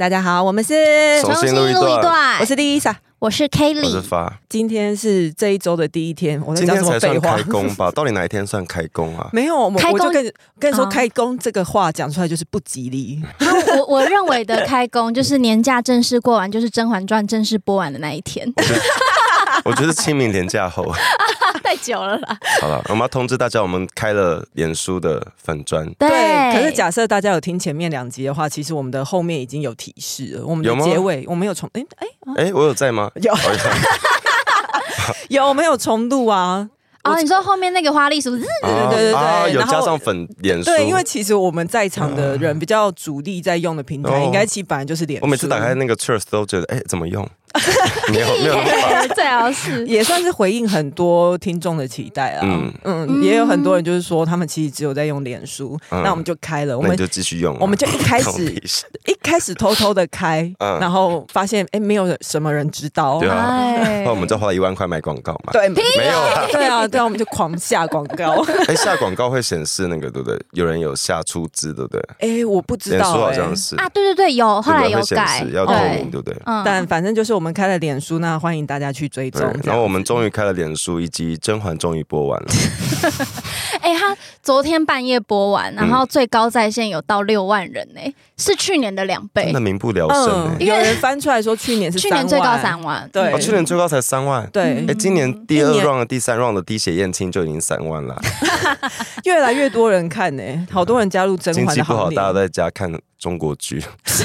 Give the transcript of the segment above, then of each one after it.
大家好，我们是重新录一段，我是 Lisa，我是 Kelly，我是发。今天是这一周的第一天，我在讲什么废话？今天才算开工吧？到底哪一天算开工啊？没有，我开工我就跟跟你说，开工这个话讲出来就是不吉利。我我认为的开工就是年假正式过完，就是《甄嬛传》正式播完的那一天。我觉得清明年假后 太久了啦。好了，我们要通知大家，我们开了脸书的粉砖。对，可是假设大家有听前面两集的话，其实我们的后面已经有提示了。我们的结尾我们有重哎哎哎，我有在吗？有，有，我们有重录啊。哦，你说后面那个花栗鼠，对对对对，有加上粉脸书。对，因为其实我们在场的人比较主力在用的平台，应该其实本来就是脸书。我每次打开那个 Trust 都觉得，哎，怎么用？没有没有，最好是。也算是回应很多听众的期待啊。嗯。嗯，也有很多人就是说，他们其实只有在用脸书，那我们就开了，我们就继续用，我们就一开始一开始偷偷的开，然后发现哎，没有什么人知道，对啊，那 我们就花了一万块买广告嘛。对，没有，对啊，对啊，我们就狂下广告。哎，下广告会显示那个对不对？有人有下出资，对不对？哎，我不知道，脸书好像是。啊，对对对，有后来有改，要透明，对不对？但反正就是我们开了脸书。那欢迎大家去追踪。然后我们终于开了脸书，以及甄嬛终于播完了。哎、欸，他昨天半夜播完，然后最高在线有到六万人呢、欸，是去年的两倍，真的民不聊生、欸。嗯、有人翻出来说去年是 去年最高三万，对、哦，去年最高才三万。对，哎、欸，今年第二 round、第三 round 的滴血验亲就已经三万了，越来越多人看呢、欸，好多人加入甄嬛的行列。经济不好，大家在家看中国剧。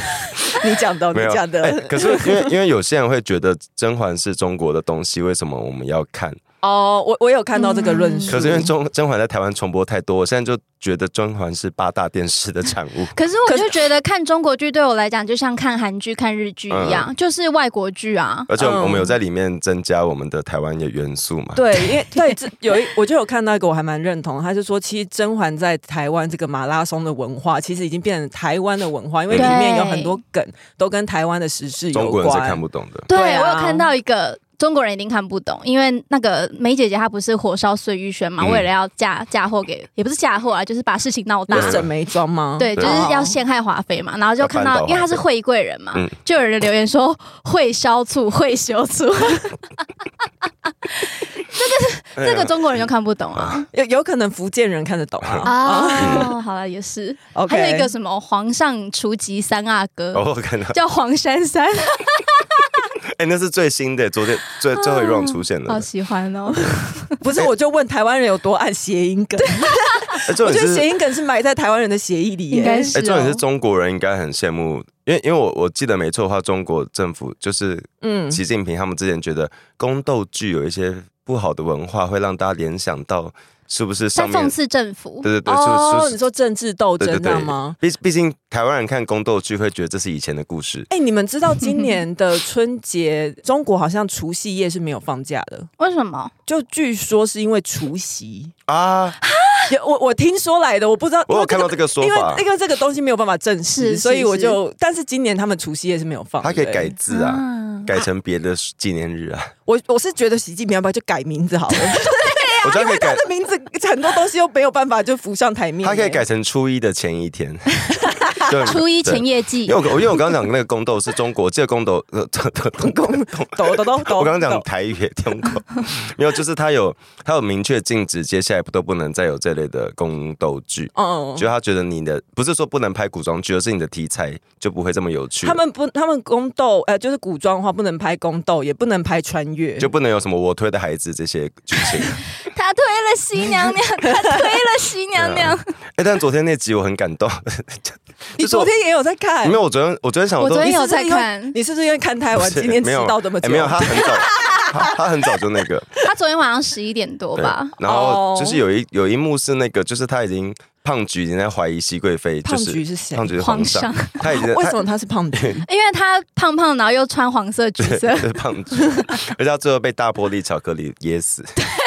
你讲的，你讲的、欸。可是因为因为有些人会觉得甄嬛是中国的东西，为什么我们要看？哦，我我有看到这个论述。可是因为甄甄嬛在台湾重播太多，我现在就觉得甄嬛是八大电视的产物。可是我就觉得看中国剧对我来讲，就像看韩剧、看日剧一样，嗯、就是外国剧啊。而且我们有在里面增加我们的台湾的元素嘛？对，因为 对，这有一我就有看到一个我还蛮认同，他是说其实甄嬛在台湾这个马拉松的文化，其实已经变成台湾的文化，因为里面有很多梗都跟台湾的时事有关。中国人是看不懂的。对，我有看到一个。中国人一定看不懂，因为那个梅姐姐她不是火烧碎玉轩嘛，嗯、为了要嫁嫁祸给，也不是嫁祸啊，就是把事情闹大。沈眉庄吗？对，就是要陷害华妃嘛，然后就看到，因为她是惠贵人嘛，嗯、就有人留言说会烧醋，会修醋。这个这个中国人就看不懂啊，有有可能福建人看得懂啊。哦，好了，也是。还有一个什么皇上除籍三阿哥，哦、看到叫黄珊珊。哎、欸，那是最新的，昨天最最后一 round 出现了，好喜欢哦！不是，我就问台湾人有多爱谐音梗？我觉得谐音梗是埋在台湾人的协议里，应该是。哎，重点是中国人应该很羡慕，因为因为我我记得没错的话，中国政府就是嗯，习近平他们之前觉得宫斗剧有一些不好的文化，会让大家联想到。是不是上面讽刺政府？对对对，哦，你说政治斗争，知道吗？毕毕竟台湾人看宫斗剧会觉得这是以前的故事。哎，你们知道今年的春节，中国好像除夕夜是没有放假的？为什么？就据说是因为除夕啊。我我听说来的，我不知道。我有看到这个说法，因为因为这个东西没有办法证实，所以我就。但是今年他们除夕夜是没有放，他可以改字啊，改成别的纪念日啊。我我是觉得习近平要不要就改名字好了？我觉得可以改他的名字，很多东西又没有办法就浮上台面。他可以改成初一的前一天，初一前夜祭。因为我因为我刚刚讲那个宫斗是中国，这个宫斗呃，宫宫斗斗斗。我刚刚讲台语也听过，没有，就是他有他有明确禁止，接下来都不能再有这类的宫斗剧。哦，就他觉得你的不是说不能拍古装剧，而是你的题材就不会这么有趣。他们不，他们宫斗呃，就是古装的话不能拍宫斗，也不能拍穿越，就不能有什么我推的孩子这些剧情。他推了新娘娘，他推了新娘娘。哎、欸，但昨天那集我很感动，你昨天也有在看？没有，我昨天我昨天想，我昨天有在看。你是不是因为看太晚，今天迟到这么久？没有，他很早，他很早就那个。他昨天晚上十一点多吧。然后就是有一有一幕是那个，就是他已经。胖菊已经在怀疑熹贵妃，胖菊是谁？胖菊是皇上，他已经 为什么他是胖菊？因为他胖胖，然后又穿黄色橘色，是胖菊，而且他最后被大玻璃巧克力噎死。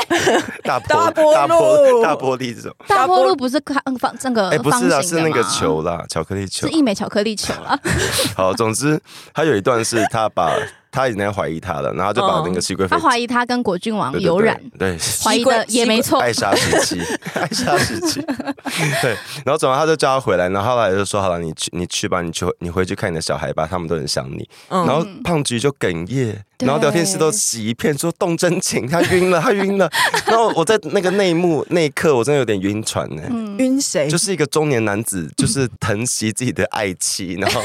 大大大玻大玻璃这种，大波路不是看放那个？哎，不是啊，是那个球啦，巧克力球，是一枚巧克力球啦。好，总之他有一段是他把。他已经在怀疑他了，然后就把那个熹贵妃，他怀疑他跟果郡王有染，对，怀疑的也没错，爱莎时期，爱莎时期，对，然后总之他就叫他回来，然后后来就说好了，你去，你去吧，你去，你回去看你的小孩吧，他们都很想你。然后胖菊就哽咽，然后聊天室都洗一片，说动真情，他晕了，他晕了。然后我在那个内幕那一刻，我真的有点晕船呢。晕谁？就是一个中年男子，就是疼惜自己的爱妻，然后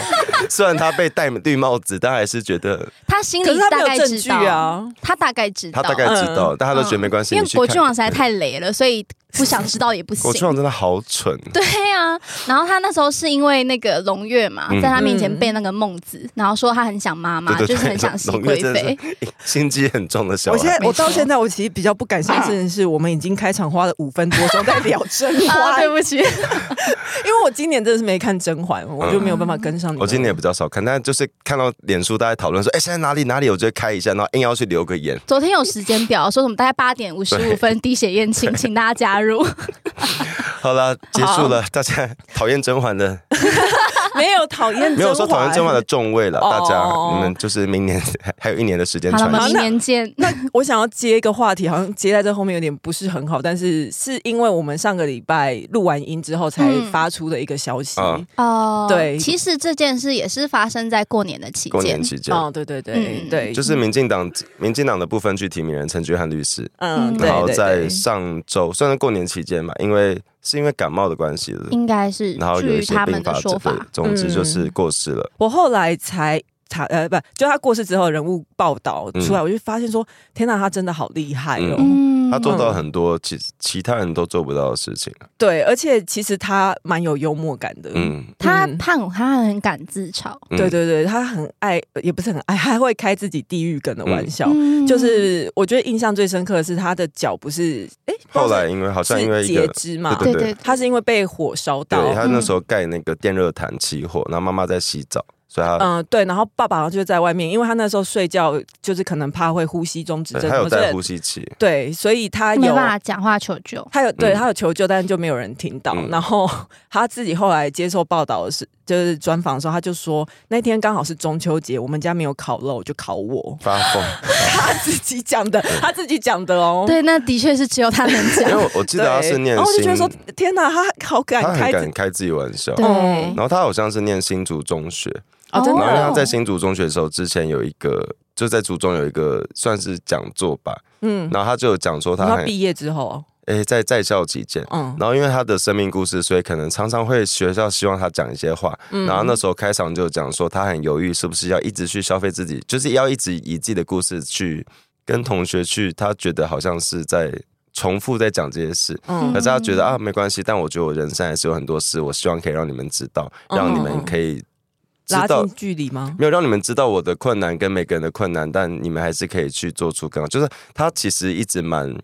虽然他被戴绿帽子，但还是觉得。他心里大概知道啊，他大概知道，他大概知道，但他都觉得没关系。因为国君王实在太雷了，所以不想知道也不行。果郡王真的好蠢。对啊，然后他那时候是因为那个龙月嘛，在他面前背那个孟子，然后说他很想妈妈，就是很想熹贵妃，心机很重的小孩。我现在我到现在我其实比较不敢相信的 是，我们已经开场花了五分多钟在聊甄 嬛。对不起，因为我今年真的是没看甄嬛，我就没有办法跟上你。我今年也比较少看，但就是看到脸书大家讨论说，哎，现在哪里哪里，我就开一下，然后硬要去留个言。昨天有时间表，说什么大概八点五十五分滴血验亲，请大家加入。好了，结束了，大家讨厌甄嬛的。没有讨厌，没有说讨厌甄嬛的众位了。大家，你们就是明年 还有一年的时间，好了，明年见。那我想要接一个话题，好像接在这后面有点不是很好，但是是因为我们上个礼拜录完音之后才发出的一个消息。哦。对，其实这件事也是发生在过年的期间，过年期间。哦，对对对对，就是民进党民进党的部分去提名人陈菊汉律师，嗯，然后在上周算是过年期间嘛，因为。是因为感冒的关系了，应该是。然后有一些并发症，总之就是过世了。我后来才查，呃，不，就他过世之后，人物报道出来，我就发现说，天哪，他真的好厉害哦。他做到很多其其他人都做不到的事情。对，而且其实他蛮有幽默感的。嗯，他胖，他很敢自嘲。对对对，他很爱，也不是很爱，还会开自己地狱梗的玩笑。就是我觉得印象最深刻的是他的脚不是，哎，后来因为好像因为截肢嘛，对对对，他是因为被火烧到，他那时候盖那个电热毯起火，然后妈妈在洗澡。嗯，对，然后爸爸就在外面，因为他那时候睡觉就是可能怕会呼吸中止症，他有带呼吸器，对，所以他有没办法讲话求救，他有对他有求救，但是就没有人听到。然后 他自己后来接受报道的是，就是专访的时候，他就说那天刚好是中秋节，我们家没有烤肉，就烤我。发疯，他自己讲的，他自己讲的哦。对，那的确是只有他能讲。因为我记得他是念，然后我就觉得说，天哪，他好敢开，敢开自己玩笑。对，然后他好像是念新竹中学。啊，真的。然后他在新竹中学的时候，之前有一个，就在竹中有一个算是讲座吧。嗯，然后他就有讲说他，他毕业之后，哎，在在校期间，嗯，然后因为他的生命故事，所以可能常常会学校希望他讲一些话。嗯，然后那时候开场就讲说，他很犹豫是不是要一直去消费自己，就是要一直以自己的故事去跟同学去，他觉得好像是在重复在讲这些事。嗯，可是他觉得啊，没关系，但我觉得我人生还是有很多事，我希望可以让你们知道，让你们可以。拉近距离吗？没有让你们知道我的困难跟每个人的困难，但你们还是可以去做出更好。就是他其实一直蛮，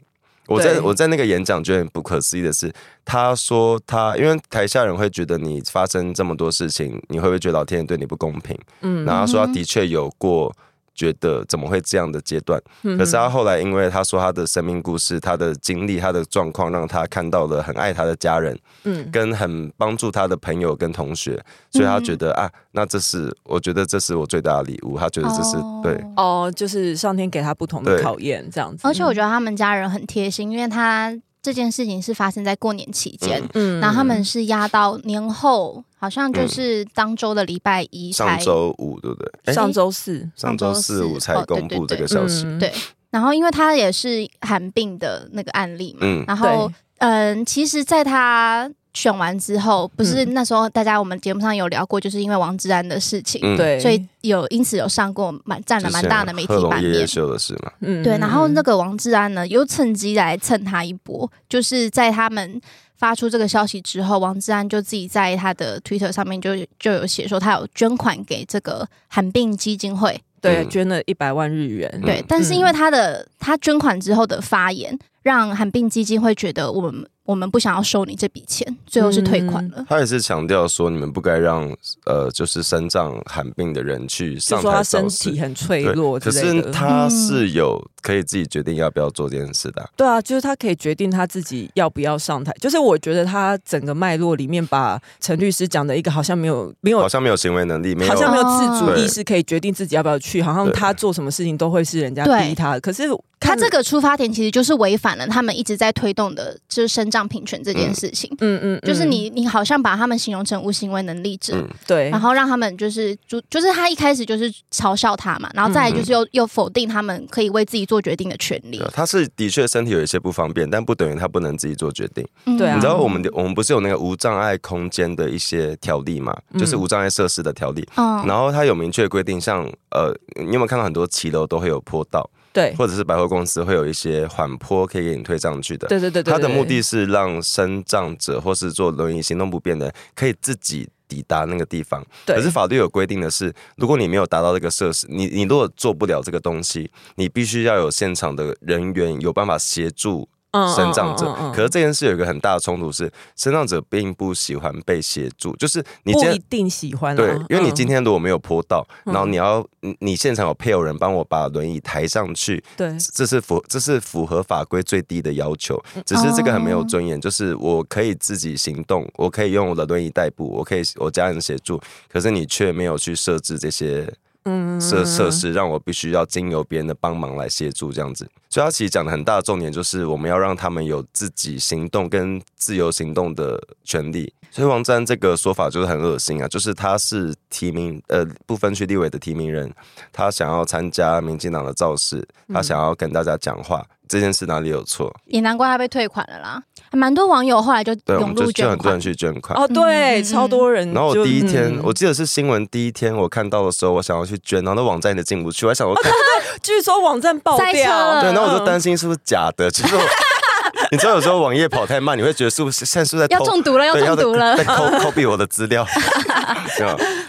我在我在那个演讲觉得很不可思议的是，他说他因为台下人会觉得你发生这么多事情，你会不会觉得老天爷对你不公平？嗯，然后他说他的确有过。觉得怎么会这样的阶段？可是他后来，因为他说他的生命故事、他的经历、他的状况，让他看到了很爱他的家人，嗯，跟很帮助他的朋友跟同学，所以他觉得啊，那这是我觉得这是我最大的礼物。他觉得这是对哦，就是上天给他不同的考验这样子。而且我觉得他们家人很贴心，因为他。这件事情是发生在过年期间，嗯，然后他们是压到年后，好像就是当周的礼拜一，上周五对不对？上周四，上周四五才公布这个消息。对，然后因为他也是寒病的那个案例嘛，嗯，然后嗯，其实在他。选完之后，不是那时候大家我们节目上有聊过，就是因为王志安的事情，对、嗯，所以有因此有上过蛮占了蛮大的媒体版面。秀的事嘛，嗯，对。然后那个王志安呢，又趁机来蹭他一波，就是在他们发出这个消息之后，王志安就自己在他的 Twitter 上面就就有写说，他有捐款给这个罕病基金会，对，捐了一百万日元。嗯、对，但是因为他的他捐款之后的发言，让寒病基金会觉得我们。我们不想要收你这笔钱，最后是退款了。嗯、他也是强调说，你们不该让呃，就是身障寒病的人去上台造势。说他身体很脆弱，可是他是有可以自己决定要不要做这件事的、啊。对啊，就是他可以决定他自己要不要上台。就是我觉得他整个脉络里面，把陈律师讲的一个好像没有没有，好像没有行为能力，没有好像没有自主意识，可以决定自己要不要去。好像他做什么事情都会是人家逼他。可是。他这个出发点其实就是违反了他们一直在推动的，就是生障平权这件事情。嗯嗯，就是你你好像把他们形容成无行为能力者，对，然后让他们就是就就是他一开始就是嘲笑他嘛，然后再来就是又又否定他们可以为自己做决定的权利。他是的确身体有一些不方便，但不等于他不能自己做决定。对啊，你知道我们我们不是有那个无障碍空间的一些条例嘛？就是无障碍设施的条例。嗯，然后他有明确规定，像呃，你有没有看到很多骑楼都会有坡道？对，或者是百货公司会有一些缓坡可以给你推上去的。对对对对，它的目的是让身障者或是坐轮椅行动不便的可以自己抵达那个地方。对，可是法律有规定的是，如果你没有达到这个设施，你你如果做不了这个东西，你必须要有现场的人员有办法协助。身障者，可是这件事有一个很大的冲突是，身障者并不喜欢被协助，就是你不一定喜欢。对，因为你今天如果没有坡道，然后你要你现场有配偶人帮我把轮椅抬上去，对，这是符这是符合法规最低的要求。只是这个很没有尊严，就是我可以自己行动，我可以用我的轮椅代步，我可以我家人协助，可是你却没有去设置这些。设设施让我必须要经由别人的帮忙来协助这样子，所以他其实讲的很大的重点就是我们要让他们有自己行动跟自由行动的权利。所以王占这个说法就是很恶心啊，就是他是提名呃不分区立委的提名人，他想要参加民进党的造势，他想要跟大家讲话。嗯这件事哪里有错？也难怪他被退款了啦。还蛮多网友后来就涌入捐款，就很多人去捐款。哦，对，超多人。然后我第一天，我记得是新闻第一天，我看到的时候，我想要去捐，然后那网站也进不去，我还想说，据说网站爆掉。对，然后我就担心是不是假的，其实我。你知道有时候网页跑太慢，你会觉得是不是现在是在要中毒了？要中毒了，在 copy 我的资料。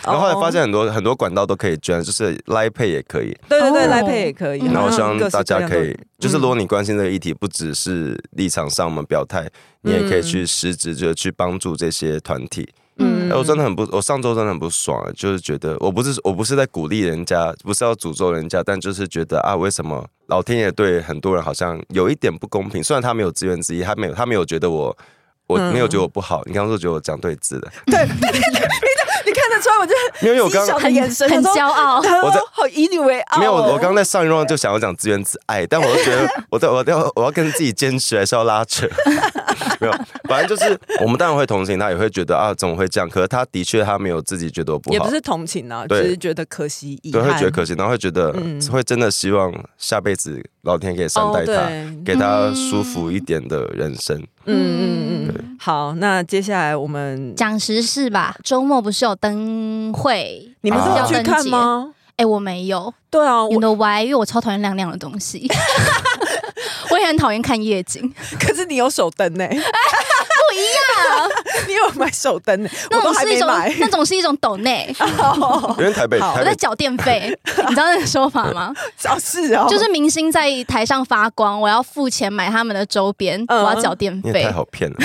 然后后来发现很多很多管道都可以捐，就是 Line Pay 也可以。对对对，Line Pay 也可以。然后希望大家可以，就是如果你关心这个议题，不只是立场上我们表态，你也可以去实质就去帮助这些团体。嗯，我真的很不，我上周真的很不爽，就是觉得我不是我不是在鼓励人家，不是要诅咒人家，但就是觉得啊，为什么老天爷对很多人好像有一点不公平？虽然他没有自怨自艾，他没有他没有觉得我我没有觉得我不好，你刚刚说觉得我讲对字的，对，你你看得出来，我就没有我刚刚很眼神很骄傲，我在好以你为傲，没有，我刚刚在上一 round 就想要讲自怨自艾，但我就觉得我在我要我要跟自己坚持，还是要拉扯。没有，反正就是我们当然会同情他，也会觉得啊，怎么会这样？可是他的确他没有自己觉得不好，也不是同情啊，只是觉得可惜，对，会觉得可惜，然后会觉得会真的希望下辈子老天可以善待他，给他舒服一点的人生。嗯嗯嗯，好，那接下来我们讲时事吧。周末不是有灯会，你们是要去看吗？哎，我没有。对啊，我的歪，因为我超讨厌亮亮的东西。我也很讨厌看夜景，可是你有手灯呢？不一样，你有买手灯呢？那种是一种，那种是一种斗内。因为台北，我在缴电费，你知道那个说法吗？哦，是哦，就是明星在台上发光，我要付钱买他们的周边，我要缴电费。太好骗了。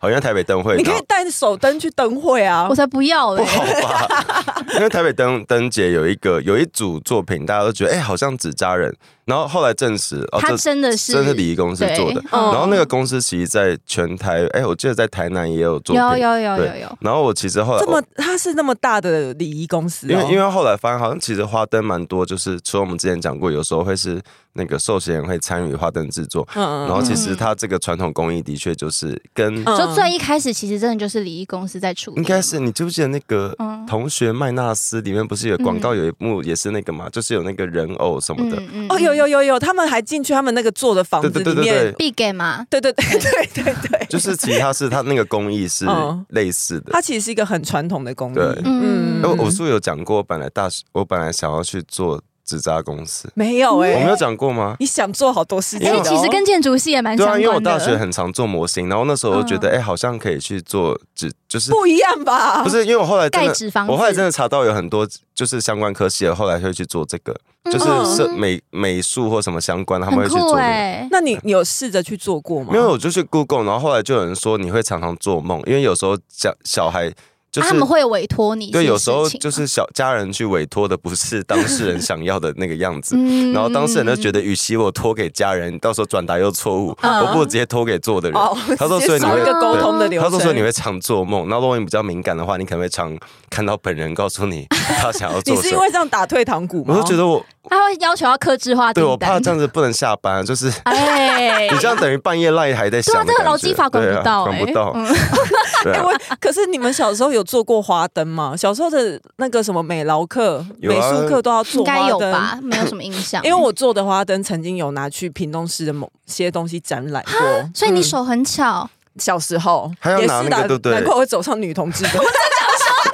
好像台北灯会，你可以带手灯去灯会啊！我才不要嘞！不好吧？因为台北灯灯节有一个有一组作品，大家都觉得哎、欸，好像纸扎人。然后后来证实，哦，他真的是真的是礼仪公司做的。然后那个公司其实在全台，哎，我记得在台南也有做。有有有有有。然后我其实后来这么，他是那么大的礼仪公司。因为因为后来发现，好像其实花灯蛮多，就是除了我们之前讲过，有时候会是那个寿险人会参与花灯制作。嗯嗯然后其实他这个传统工艺的确就是跟就最一开始其实真的就是礼仪公司在处理。应该是你记不记得那个同学麦纳斯里面不是有广告有一幕也是那个嘛，就是有那个人偶什么的。哦，有有有有，他们还。进去他们那个做的房子里面，必给吗？对对对 对对对，就是其实它是它那个工艺是类似的，它其实是一个很传统的工艺。对，嗯，我我是不是有讲过，本来大我本来想要去做纸扎公司？没有哎，我没有讲过吗？你想做好多事情，哎，其实跟建筑系也蛮相关的。对啊，因为我大学很常做模型，然后那时候我觉得，哎，好像可以去做纸，就是不一样吧？不是，因为我后来盖纸房，我后来真的查到有很多就是相关科系的，后来会去做这个，就是设美美术或什么相关，他们会去做。哎，那你你有试着去做过吗？没有，我就去 Google，然后后来就有人说你会常常做梦，因为有时候小小孩。就是、他们会委托你，对，有时候就是小家人去委托的不是当事人想要的那个样子，嗯、然后当事人就觉得，与其我托给家人，到时候转达又错误，嗯、我不如直接托给做的人。哦、他说，所以你会沟通的流程。他说，所以你会常做梦。那如果你比较敏感的话，你可能会常看到本人告诉你他想要做什么。你是因为这样打退堂鼓吗？我就觉得我。他会要求要克制化，对，我怕这样子不能下班，就是，哎，你这样等于半夜赖还在想，对啊，这个劳基法管不到，管不到。哎，我可是你们小时候有做过花灯吗？小时候的那个什么美劳课、美术课都要做，应该有吧？没有什么印象，因为我做的花灯曾经有拿去屏东市的某些东西展览过，所以你手很巧。小时候也是拿那个，对对，难怪会走上女同志的，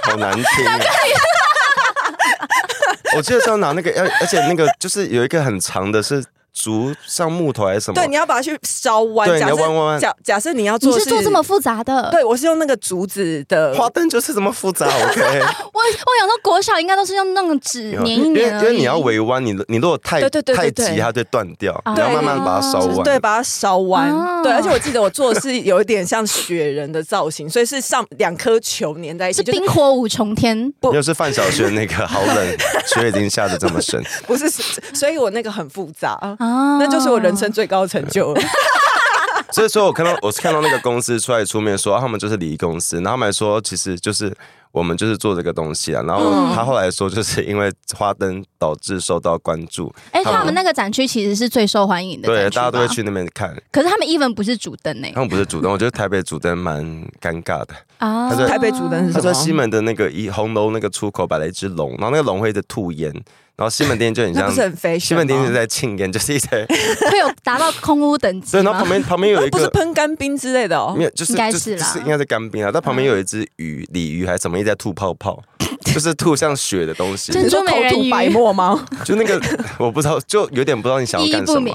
好难听。我记得是要拿那个，而而且那个就是有一个很长的，是。竹上木头还是什么？对，你要把它去烧弯。对，你要弯弯弯。假假设你要做，你是做这么复杂的？对，我是用那个竹子的花灯，就是这么复杂。OK。我我想说国小应该都是用那种纸粘一粘，因为你要围弯，你你如果太太急，它就断掉。你要慢慢把它烧弯。对，把它烧弯。对，而且我记得我做的是有一点像雪人的造型，所以是上两颗球粘在一起，是冰火五重天。不又是范晓萱那个好冷，雪已经下的这么深。不是，所以我那个很复杂。啊，那就是我人生最高的成就了。所以说，我看到我是看到那个公司出来出面说，他们就是礼仪公司，然后他们还说，其实就是我们就是做这个东西啊。然后他后来说，就是因为花灯导致受到关注。哎、欸，他们，那个展区其实是最受欢迎的，对，大家都会去那边看。可是他们 even 不是主灯呢？他们不是主灯，我觉得台北主灯蛮尴尬的啊。他说台北主灯是什么？他说西门的那个一红楼那个出口摆了一只龙，然后那个龙会一直吐烟。然后西门町就很像，西门町是在庆典，就是一些 会有达到空屋等级。对，然后旁边旁边有一个，不是喷干冰之类的哦，没有，就是应该是啦，应该是干冰啊。但旁边有一只鱼，鲤鱼还是什么，一直在吐泡泡，就是吐像血的东西。珍珠美人鱼白沫吗？就那个我不知道，就有点不知道你想要干什么。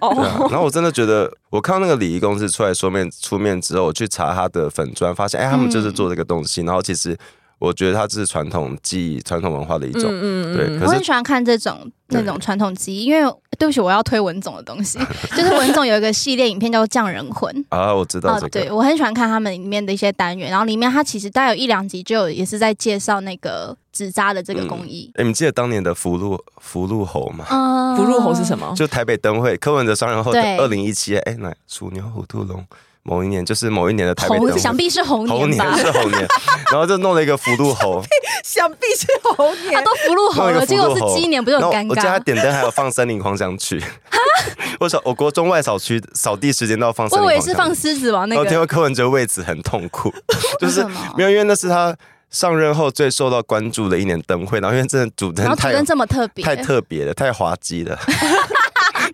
哦。然后我真的觉得，我看到那个礼仪公司出来说面出面之后，我去查他的粉砖，发现哎，他们就是做这个东西。然后其实。我觉得它是传统技艺、传统文化的一种，嗯嗯、对。我很喜欢看这种那种传统技艺，因为对不起，我要推文总的东西，就是文总有一个系列影片叫《匠人魂》啊，我知道这个。对，我很喜欢看他们里面的一些单元，然后里面它其实大概有一两集就有也是在介绍那个纸扎的这个工艺。哎、嗯，你记得当年的福禄福禄猴吗？嗯，福禄猴是什么？就台北灯会柯文哲双人后的二零一七，哎，那鼠牛虎兔龙。某一年就是某一年的台北灯，想必是猴年，是猴年，然后就弄了一个福禄猴，想必是猴年，他都福禄猴。了，结果是鸡年，不就很尴尬？我记得他点灯还有放森林狂想曲，我扫我国中外扫区扫地时间都要放，我以为是放狮子王那个，听说柯文哲为此很痛苦，就是没有，因为那是他上任后最受到关注的一年灯会，然后因为真的主灯太主灯这么特别，太特别了，太滑稽了。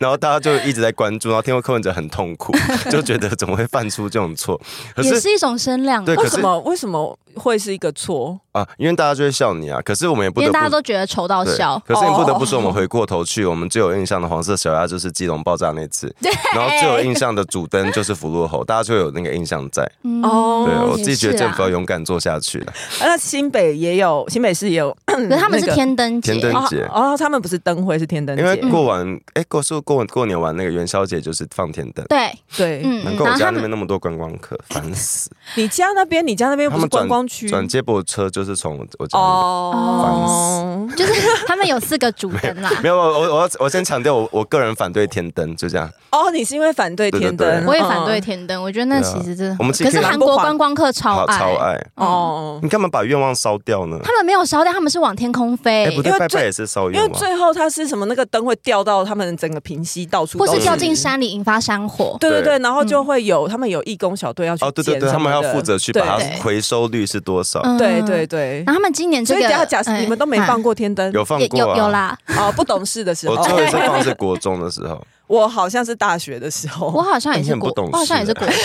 然后大家就一直在关注，然后听说柯文哲很痛苦，就觉得怎么会犯出这种错？可是也是一种声量。对，为什么为什么会是一个错啊？因为大家就会笑你啊。可是我们也不得不，因为大家都觉得丑到笑。可是你不得不说，我们回过头去，我们最有印象的黄色小鸭就是基隆爆炸那次。对。然后最有印象的主灯就是福禄猴，大家就有那个印象在。哦。对，我自己觉得政府要勇敢做下去了。那新北也有，新北市也有，可是他们是天灯天灯节哦，他们不是灯会，是天灯节。因为过完哎过是过过年完那个元宵节就是放天灯。对对，嗯。难怪我家那边那么多观光客，烦死。你家那边，你家那边不是观光区？转接驳车就是从我家哦，就是他们有四个主灯啦。没有，我我我我先强调，我我个人反对天灯，就这样。哦，你是因为反对天灯？我也反对天灯，我觉得那其实真的。我们可是韩国观光客超爱超爱哦。你干嘛把愿望烧掉呢？他们没有烧掉，他们是往天空飞。不对，拜拜也是烧。因为最后他是什么？那个灯会掉到他们整个平溪到处，或是掉进山里引发山火。对对对，然后就会有他们有义工小队要去。哦，对对对，他们要负责去把它回收率是多少？对对对。然后他们今年这个，所以假设你们都没放过天灯，有放过有有啦。哦，不懂事的时候，我最后一次放是国中的时候。我好像是大学的时候，我好像也是国，我好像也是国中。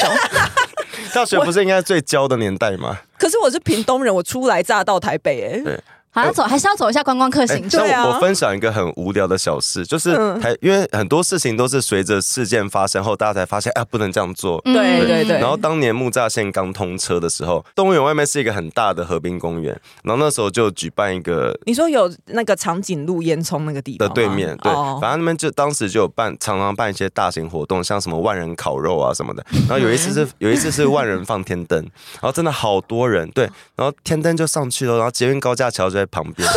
大学不是应该最娇的年代吗？可是我是屏东人，我初来乍到台北，哎，对，好像走还是要走一下观光客行程。那我分享一个很无聊的小事，就是还，因为很多事情都是随着事件发生后，大家才发现，啊，不能这样做。对对对。然后当年木栅线刚通车的时候，动物园外面是一个很大的河滨公园，然后那时候就举办一个，你说有那个长颈鹿烟囱那个地方的对面，对，反正那边就当时就有办，常常办一些大型活动，像什么万人烤肉啊什么的。然后有一次是 有一次是万人放天灯，然后真的好多人，对，然后天灯就上去了，然后捷运高架桥就在旁边。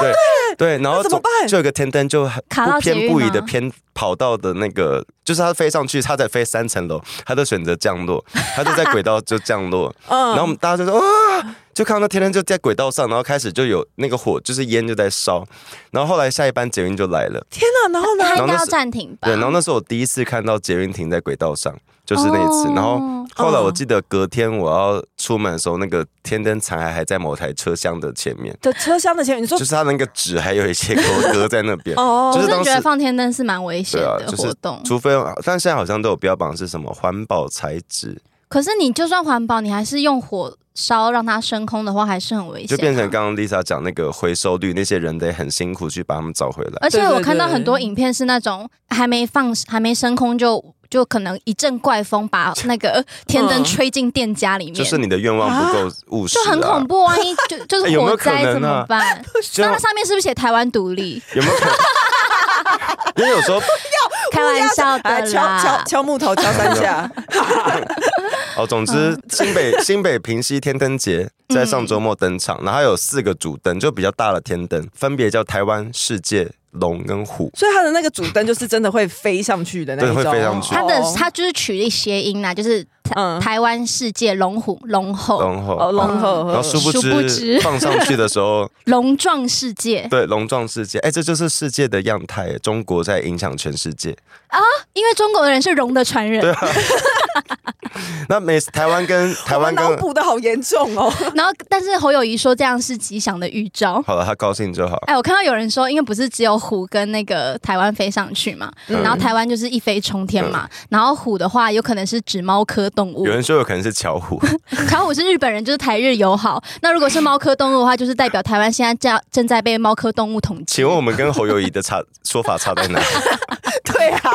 对对，然后怎么办？就有个天灯就不偏不倚的偏跑到的那个，就是它飞上去，它在飞三层楼，它就选择降落，它就在轨道就降落。然后我们大家就说哇，就看到那天灯就在轨道上，然后开始就有那个火，就是烟就在烧。然后后来下一班捷运就来了，天哪！然后呢？它应该要暂停吧？对，然后那是我第一次看到捷运停在轨道上。就是那一次，然后后来我记得隔天我要出门的时候，那个天灯残骸还在某台车厢的前面。的车厢的前面，你说就是它那个纸还有一些给我搁在那边。哦，就是觉得放天灯是蛮危险的活动，除非，但现在好像都有标榜是什么环保材质。可是你就算环保，你还是用火烧让它升空的话，还是很危险。就变成刚刚 Lisa 讲那个回收率，那些人得很辛苦去把他们找回来。而且我看到很多影片是那种还没放、还没升空就。就可能一阵怪风把那个天灯吹进店家里面，就是你的愿望不够务实，就很恐怖。万一就 就是火灾怎么办？那它上面是不是写台湾独立？有没有可能？因为有时候 开玩笑的敲敲敲木头敲三下。哦，总之新北 新北平西天灯节在上周末登场，然后有四个主灯，就比较大的天灯，分别叫台湾、世界。龙跟虎，所以它的那个主灯就是真的会飞上去的那种。对，会飞上去。它的它就是取一谐音呐，就是台湾世界龙虎龙后龙后哦龙后，然后殊不知放上去的时候，龙壮世界。对，龙壮世界，哎，这就是世界的样态。中国在影响全世界啊，因为中国的人是龙的传人。对啊。那美台湾跟 台湾脑补的好严重哦。然后，但是侯友谊说这样是吉祥的预兆。好了，他高兴就好。哎，我看到有人说，因为不是只有。虎跟那个台湾飞上去嘛，嗯、然后台湾就是一飞冲天嘛，嗯、然后虎的话有可能是指猫科动物，有人说有可能是巧虎，巧虎是日本人，就是台日友好。那如果是猫科动物的话，就是代表台湾现在正正在被猫科动物统治。请问我们跟侯友谊的差说法差在哪？对啊，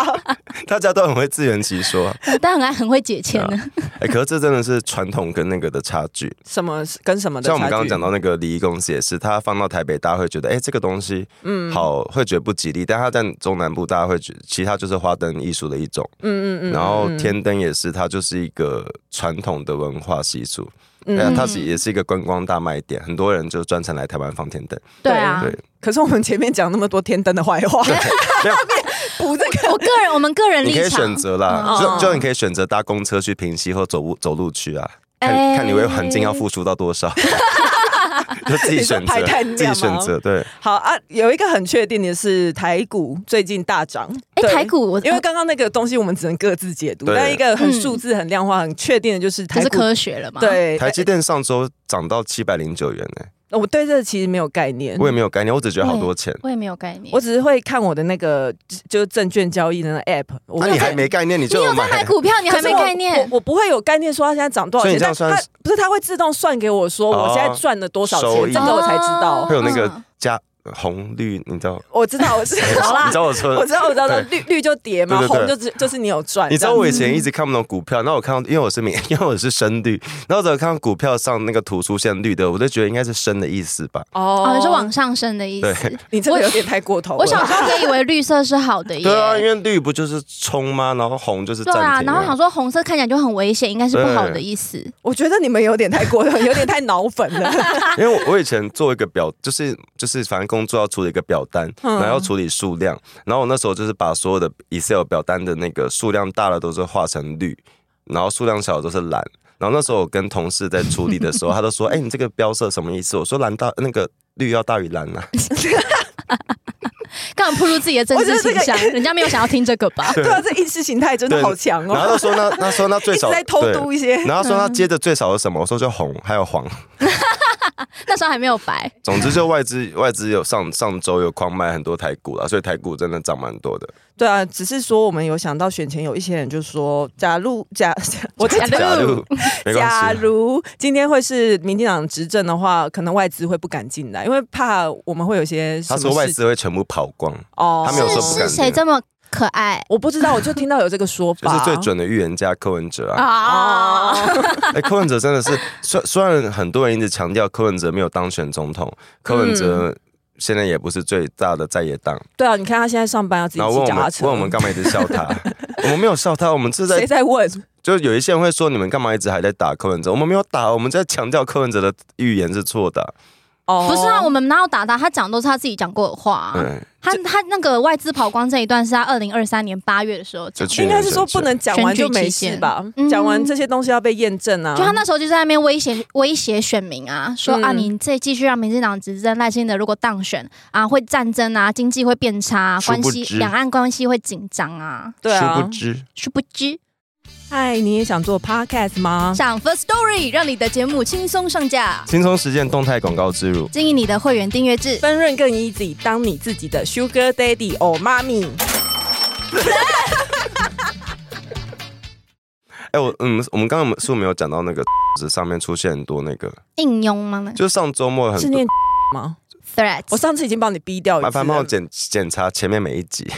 大家都很会自圆其说，但很爱很会解签呢。哎、欸，可是这真的是传统跟那个的差距。什么跟什么的？像我们刚刚讲到那个礼仪公司也是，他放到台北，大家会觉得哎、欸，这个东西嗯好，会觉得不吉利。但他在中南部，大家会觉得其他就是花灯艺术的一种。嗯嗯嗯。然后天灯也是，它就是一个传统的文化习俗。对啊，它是也是一个观光大卖点，很多人就专程来台湾放天灯。对啊，对。可是我们前面讲那么多天灯的坏话，没有补这个。我个人，我们个人立场，你可以选择啦，就就你可以选择搭公车去平溪或走路走路去啊，看看你为环境要付出到多少。就自己选择，自己选择。对，好啊，有一个很确定的是台股最近大涨。哎，台股，因为刚刚那个东西我们只能各自解读，但一个很数字、很量化、很确定的就是台股是科学了嘛？对，台积电上周涨到七百零九元呢。我对这其实没有概念，我也没有概念，我只觉得好多钱。我也没有概念，我只是会看我的那个就是证券交易的那个 app。那你还没概念，你就你有在买股票，你还没概念？我不会有概念说它现在涨多少钱，但它不是它会自动算给我说我现在赚了多少钱，这个我才知道。会有那个加。红绿，你知道？我知道，我知道。你知道我说，我知道，我知道。绿绿就跌嘛，红就是就是你有赚。你知道我以前一直看不懂股票，那我看到，因为我是明，因为我是深绿，然后只要看到股票上那个图出现绿的，我就觉得应该是升的意思吧。哦，是往上升的意思。你这个有点太过头。我小时候也以为绿色是好的。对啊，因为绿不就是冲吗？然后红就是对啊，然后想说红色看起来就很危险，应该是不好的意思。我觉得你们有点太过头，有点太脑粉了。因为我我以前做一个表，就是就是反正工作要处理一个表。单，然后要处理数量，然后我那时候就是把所有的 Excel 表单的那个数量大的都是画成绿，然后数量小的都是蓝。然后那时候我跟同事在处理的时候，他都说：“哎，你这个标色什么意思？”我说：“蓝大那个绿要大于蓝啊。”干嘛暴露自己的真实形象？人家没有想要听这个吧？对啊，这意识形态真的好强哦。然后他说：“那那说那最少在偷渡一些。”然后说他接着最少是什么？我说就红还有黄。那时候还没有白。总之，就外资 外资有上上周有狂买很多台股了，所以台股真的涨蛮多的。对啊，只是说我们有想到选前有一些人就说，假如假 我假如假如今天会是民进党执政的话，可能外资会不敢进来，因为怕我们会有些他说外资会全部跑光哦，他没有说不敢。是谁这么？可爱，我不知道，我就听到有这个说法，就是最准的预言家柯文哲啊！哎，柯文哲真的是，虽虽然很多人一直强调柯文哲没有当选总统，柯文哲现在也不是最大的在野党。对啊，你看他现在上班要自己骑脚踏车，问我们干嘛一直笑他？我们没有笑他，我们是在谁在问？就有一些人会说，你们干嘛一直还在打柯文哲？我们没有打，我们在强调柯文哲的预言是错的。哦，不是啊，我们哪有打他？他讲的都是他自己讲过的话啊。嗯他他那个外资跑光这一段是他二零二三年八月的时候讲，应该是说不能讲完就没事吧？讲完这些东西要被验证啊！就他那时候就在那边威胁威胁选民啊，说啊，你再继续让民进党执政，赖清德如果当选啊，会战争啊，经济会变差，关系两岸关系会紧张啊。对啊，殊不知，殊不知。嗨，你也想做 podcast 吗？上 First Story 让你的节目轻松上架，轻松实现动态广告植入，经营你的会员订阅制，分润更 easy，当你自己的 Sugar Daddy or Mommy。哎，我嗯，我们刚刚是不是没有讲到那个纸 上面出现很多那个应用吗？就上周末很多是念 吗？Threats，我上次已经帮你逼掉了，麻烦帮我检检查前面每一集。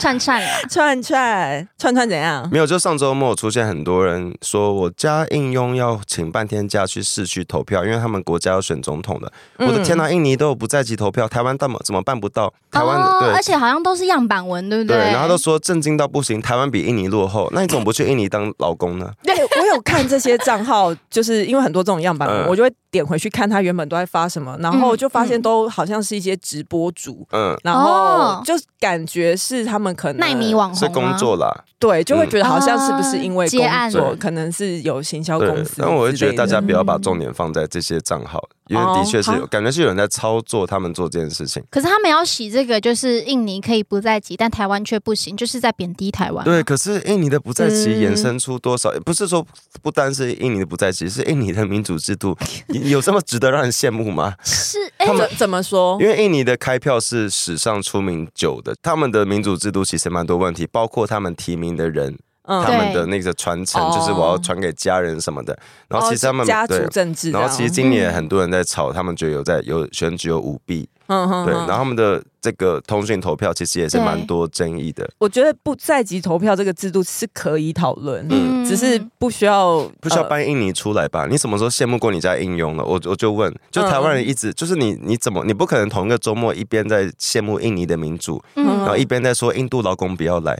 串串 串串串串怎样？没有，就上周末出现很多人说我家应用要请半天假去市区投票，因为他们国家要选总统的。嗯、我的天哪，印尼都有不在籍投票，台湾怎么怎么办不到？台湾、哦、对，而且好像都是样板文，对不对？对，然后都说震惊到不行，台湾比印尼落后，那你怎么不去印尼当劳工呢？对，我有看这些账号，就是因为很多这种样板文，嗯、我就会点回去看他原本都在发什么，然后就发现都好像是一些直播主，嗯，然后就感觉是他们可能耐米网。是工作啦，对，就会觉得好像是不是因为工作，可能是有行销公司。但我会觉得大家不要把重点放在这些账号，因为的确是有感觉是有人在操作他们做这件事情。可是他们要洗这个，就是印尼可以不在籍，但台湾却不行，就是在贬低台湾。对，可是印尼的不在籍衍生出多少？不是说不单是印尼的不在籍，是印尼的民主制度有这么值得让人羡慕吗？是，他们怎么说？因为印尼的开票是史上出名久的，他们的民主制度其实蛮多问题。包括他们提名的人，嗯、他们的那个传承，就是我要传给家人什么的。然后其实他们、哦、家族政治，然后其实今年很多人在吵，他们觉得有在有选举有舞弊。嗯哼，对。然后他们的这个通讯投票其实也是蛮多争议的。我觉得不在籍投票这个制度是可以讨论，嗯，只是不需要不需要搬印尼出来吧？你什么时候羡慕过你家应用了？我我就问，就台湾人一直、嗯、就是你你怎么你不可能同一个周末一边在羡慕印尼的民主，嗯、然后一边在说印度劳工不要来。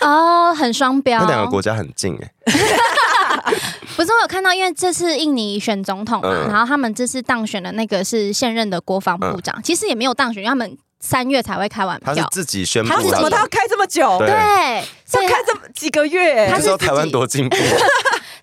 哦，很双标。那两个国家很近哎。不是我有看到，因为这次印尼选总统嘛，嗯、然后他们这次当选的那个是现任的国防部长，嗯、其实也没有当选，因为他们三月才会开完票。他是自己宣布，他为什么他要开这么久？对，要开这么几个月？他是知道台湾多进步。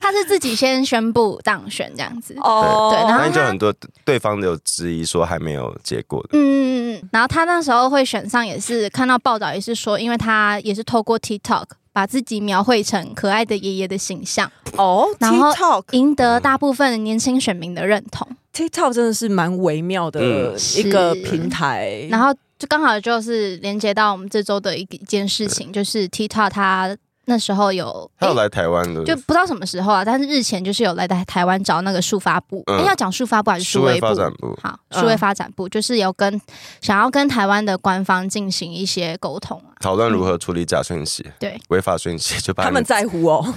他是自己先宣布当选这样子。哦，对，然后就很多对方有质疑说还没有结果的，嗯嗯，然后他那时候会选上也是看到报道也是说，因为他也是透过 TikTok 把自己描绘成可爱的爷爷的形象哦，然后赢得大部分年轻选民的认同。TikTok 真的是蛮微妙的一个平台，然后就刚好就是连接到我们这周的一一件事情，就是 TikTok 它。那时候有他有来台湾的，就不知道什么时候啊，但是日前就是有来台台湾找那个数发部，哎、嗯，要讲数发部还是数位部？发展部。好，数位发展部就是有跟、嗯、想要跟台湾的官方进行一些沟通啊，讨论如何处理假讯息，对。违法讯息，就把他们在乎哦，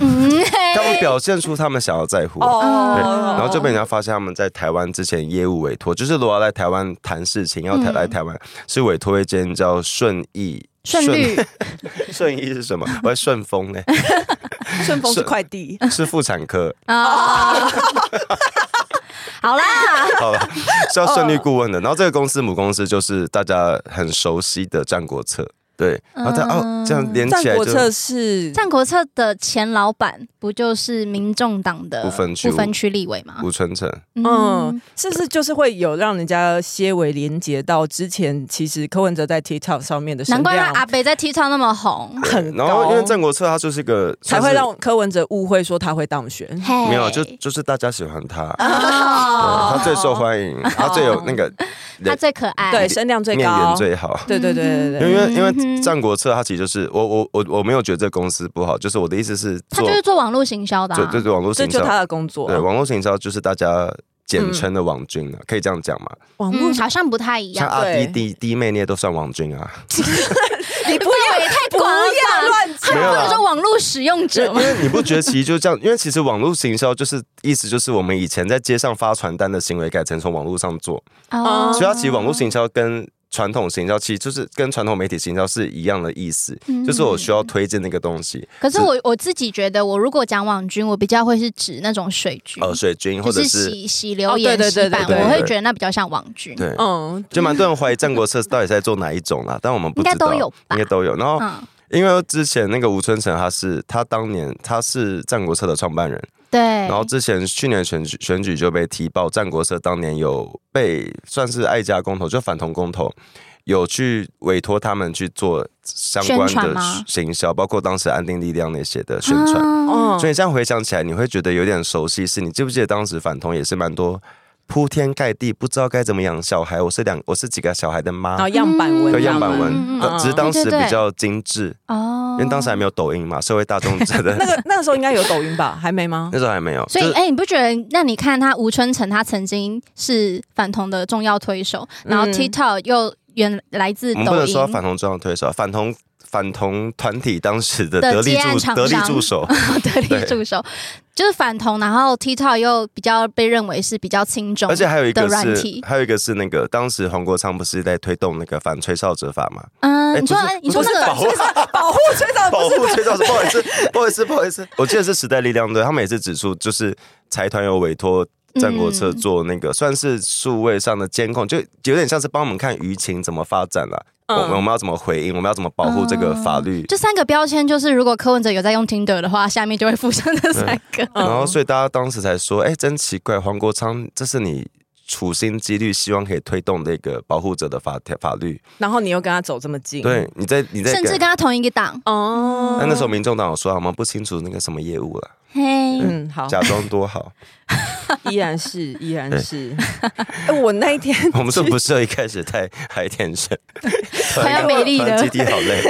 他们表现出他们想要在乎，哦，然后就被人家发现他们在台湾之前业务委托，就是如果要来台湾谈事情，要台来台湾、嗯、是委托一间叫顺义。顺利，顺意是什么？我在顺丰呢。顺丰是快递，是妇产科啊。好啦，好了，是要顺利顾问的。然后这个公司母公司就是大家很熟悉的战国策。对，然后他哦，这样连起来就。战国策是战国策的前老板，不就是民众党的不分区不分区立委吗？吴春成。嗯，是不是就是会有让人家些微连接到之前？其实柯文哲在 TikTok 上面的，难怪他阿北在 TikTok 那么红，很高。然后因为战国策他就是一个，才会让柯文哲误会说他会当选。没有，就就是大家喜欢他，他最受欢迎，他最有那个，他最可爱，对，声量最高，面缘最好。对对对对对，因为因为战国策他。其实就是我我我我没有觉得这个公司不好，就是我的意思是，他就是做网络行销的，啊，对对对，网络行销，这就他的工作，对网络行销就是大家简称的网军啊，嗯、可以这样讲吗？网络好像不太一样，像阿弟弟弟妹那些都算网军啊。你不要也太广了，乱讲。没有说网络使用者吗？因为你不觉得其实就这样？因为其实网络行销就是意思就是我们以前在街上发传单的行为改成从网络上做，哦，所以它其实网络行销跟。传统行销其实就是跟传统媒体行销是一样的意思，嗯、就是我需要推荐那个东西。可是我我自己觉得，我如果讲网军，我比较会是指那种水军，呃，水军或者是洗洗留言洗版，我会觉得那比较像网军。对，嗯，就蛮多人怀疑战国策到底在做哪一种啦，但我们不知道，应该都有，应该都有。然后，嗯、因为之前那个吴春成，他是他当年他是战国策的创办人。对，然后之前去年选举选举就被提报，战国策当年有被算是爱家公投，就反同公投，有去委托他们去做相关的行销，包括当时安定力量那些的宣传。哦，所以这样回想起来，你会觉得有点熟悉。是你记不记得当时反同也是蛮多？铺天盖地，不知道该怎么养小孩。我是两，我是几个小孩的妈。然后样板文，样板文，只是当时比较精致哦，因为当时还没有抖音嘛，社会大众觉得 那个那个时候应该有抖音吧？还没吗？那时候还没有。所以，哎，你不觉得？那你看他吴春成，他曾经是反同的重要推手，然后 TikTok 又原来自抖音。我们不能说反同重要推手，反同。反同团体当时的得力助得力助手，得力助手。就是反同，然后 TikTok 又比较被认为是比较轻重，而且还有一个是还有一个是那个当时黄国昌不是在推动那个反吹哨者法吗？嗯，你说你说那个保护 保护吹哨 保护吹哨者，不好意思不好意思不好意思，我记得是时代力量队，他们也是指出就是财团有委托战国策做那个算是数位上的监控，就有点像是帮我们看舆情怎么发展了。我们我们要怎么回应？我们要怎么保护这个法律？这三个标签就是，如果柯文哲有在用 Tinder 的话，下面就会附上这三个。然后，所以大家当时才说：“哎，真奇怪，黄国昌，这是你处心积虑希望可以推动的一个保护者的法条法律。”然后你又跟他走这么近，对，你在你在甚至跟他同一个党哦。那那时候民众党有说，我们不清楚那个什么业务了。嘿，嗯，好，假装多好。依然是，依然是。对 我那一天，我们是不是一开始太太天真，还要美丽的。基地好累。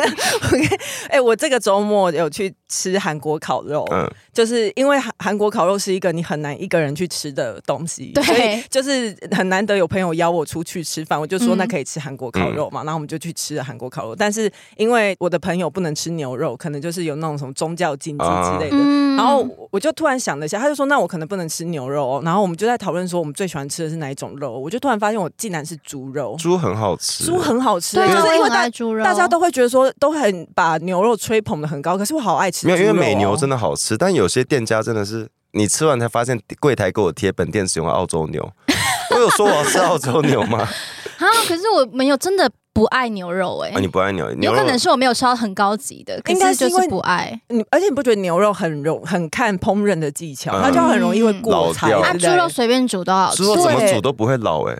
哎，我这个周末有去吃韩国烤肉，嗯，就是因为韩韩国烤肉是一个你很难一个人去吃的东西，对，所以就是很难得有朋友邀我出去吃饭，我就说那可以吃韩国烤肉嘛，嗯、然后我们就去吃了韩国烤肉。但是因为我的朋友不能吃牛肉，可能就是有那种什么宗教禁忌之类的，嗯、然后我就突然想了一下，他就说那我可能不能吃牛肉。然后我们就在讨论说，我们最喜欢吃的是哪一种肉？我就突然发现，我竟然是猪肉。猪很好吃，猪很好吃，对，就是因为大猪肉，大家都会觉得说，都很把牛肉吹捧的很高。可是我好爱吃没有，因为美牛真的好吃，但有些店家真的是，你吃完才发现柜台给我贴本店使用的澳洲牛。我有说我要吃澳洲牛吗？啊，可是我没有真的。不爱牛肉哎、欸，啊，你不爱牛，有可能是我没有吃到很高级的，应该是就是不爱。你而且你不觉得牛肉很容很看烹饪的技巧，它就很容易会过柴。啊，猪肉随便煮都好吃，猪肉怎么煮都不会老哎，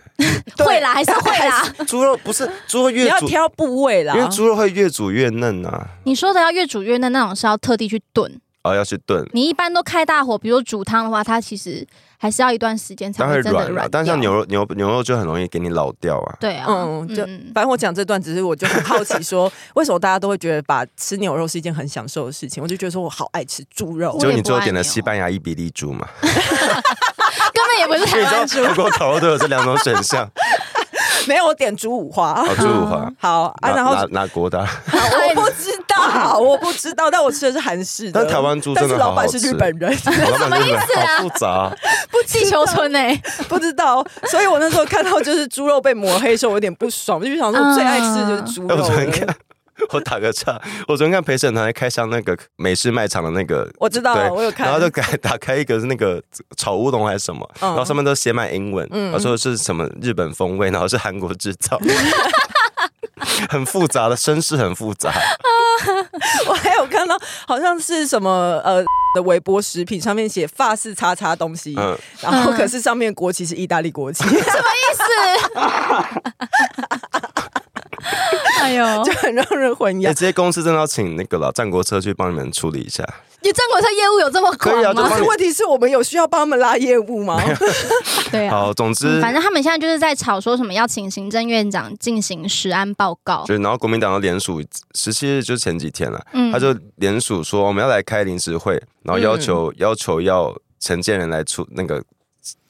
会啦还是会啦。猪肉不是猪肉越煮你要挑部位啦，因为猪肉会越煮越嫩啊。你说的要越煮越嫩那种是要特地去炖。哦，要去炖。你一般都开大火，比如煮汤的话，它其实还是要一段时间才会真的软。但像牛肉，牛牛肉就很容易给你老掉啊。对啊，嗯，就反正我讲这段，只是我就很好奇，说 为什么大家都会觉得把吃牛肉是一件很享受的事情？我就觉得说我好爱吃猪肉。就你最后点了西班牙伊比利猪嘛？根本也不是台湾猪。不过烤肉都有这两种选项。没有，我点猪五花。猪五花。好啊，然后哪哪国的？我不知道，我不知道，但我吃的是韩式的。但台湾猪真的好好吃。老板是日本人，什么意思啊？复杂。不，地球村呢？不知道。所以我那时候看到就是猪肉被抹黑的时候，我有点不爽，我就想说我最爱吃的就是猪肉。我打个岔，我昨天看陪审团开箱那个美式卖场的那个，我知道，我有看，然后就改打开一个是那个炒乌龙还是什么，然后上面都写满英文，然后说是什么日本风味，然后是韩国制造。很复杂的身世，很复杂。我还有看到好像是什么呃的微波食品上面写法式叉叉东西，嗯、然后可是上面国旗是意大利国旗，什么意思？哎呦，就很让人混淆。这些公司真的要请那个了战国车去帮你们处理一下。你战国车业务有这么可以啊？可是问题是我们有需要帮他们拉业务吗？对啊。好，总之、嗯，反正他们现在就是在吵说什么要请行政院长进行实案报告。就然后国民党的联署十七日，就前几天了，嗯、他就联署说我们要来开临时会，然后要求、嗯、要求要承建人来出那个。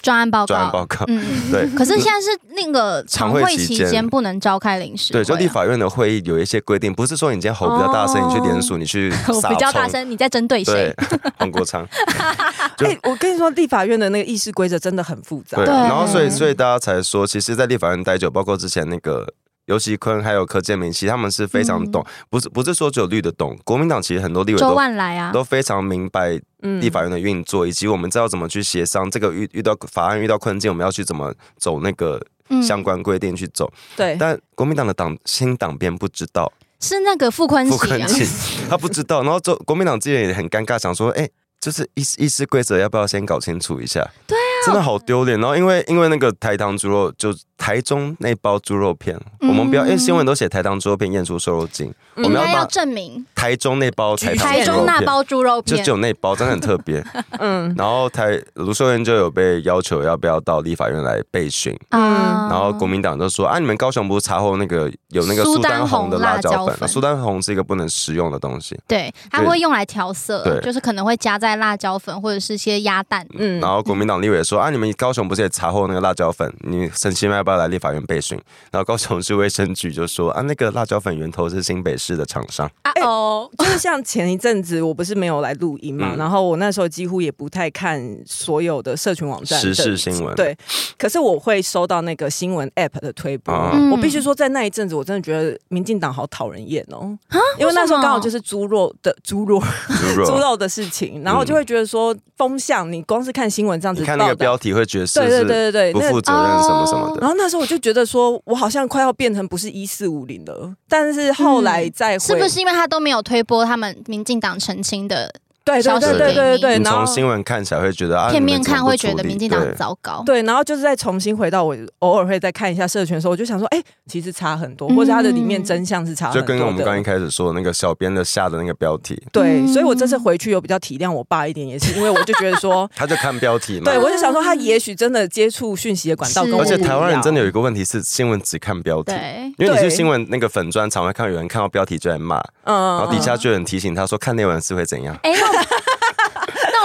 专案报告，专案报告，嗯，对。可是现在是那个常会期间不能召开临时会，对，就立法院的会议有一些规定，不是说你今天吼比较大声，哦、你去联署，你去比较大声，你在针对谁？黄国昌。哎，我跟你说，立法院的那个议事规则真的很复杂。对，然后所以所以大家才说，其实，在立法院待久，包括之前那个。游锡堃还有柯建明，其实他们是非常懂，嗯、不是不是说只有绿的懂。国民党其实很多立委都来、啊、都非常明白立法院的运作，嗯、以及我们知道怎么去协商。这个遇遇到法案遇到困境，我们要去怎么走那个相关规定去走。对、嗯，但国民党的党新党鞭不知道，是那个傅崐萁，他不知道。然后就国民党之前也很尴尬，想说，哎、欸，就是议议事规则要不要先搞清楚一下？对啊，真的好丢脸。然后因为因为那个台糖猪肉就。台中那包猪肉片，我们不要，因为新闻都写台糖猪肉片验出瘦肉精，我们要要证明。台中那包台台中那包猪肉片，就只有那包，真的很特别。嗯，然后台卢秀燕就有被要求要不要到立法院来备询，嗯，然后国民党就说啊，你们高雄不是查获那个有那个苏丹红的辣椒粉，苏丹红是一个不能食用的东西，对，它会用来调色，对，就是可能会加在辣椒粉或者是些鸭蛋，嗯，然后国民党立委说啊，你们高雄不是也查获那个辣椒粉，你陈其迈要不要来立法院备询？然后高雄市卫生局就说啊，那个辣椒粉源头是新北市的厂商。啊哦，就是像前一阵子我不是没有来录音嘛，嗯、然后我那时候几乎也不太看所有的社群网站时事新闻。对，可是我会收到那个新闻 App 的推播。嗯、我必须说，在那一阵子，我真的觉得民进党好讨人厌哦。啊？因为那时候刚好就是猪肉的猪肉 猪肉，肉的事情，然后就会觉得说风向，你光是看新闻这样子，看那个标题会觉得是对对对对对不负责任什么什么的。然后那时候我就觉得说。我好像快要变成不是一四五零了，但是后来再、嗯、是不是因为他都没有推播他们民进党澄清的？对对对对对对，然后从新闻看起来会觉得啊，片面看会觉得民进党很糟糕。对，然后就是再重新回到我偶尔会再看一下社群的时候，我就想说，哎，其实差很多，或者它的里面真相是差很多。就跟我们刚一开始说的那个小编的下的那个标题。对，所以我这次回去有比较体谅我爸一点，也是因为我就觉得说，他就看标题嘛。对，我就想说，他也许真的接触讯息的管道。而且台湾人真的有一个问题是，新闻只看标题，因为你是新闻那个粉专，常会看有人看到标题就在骂，嗯，然后底下就有人提醒他说，看内文是会怎样。哎。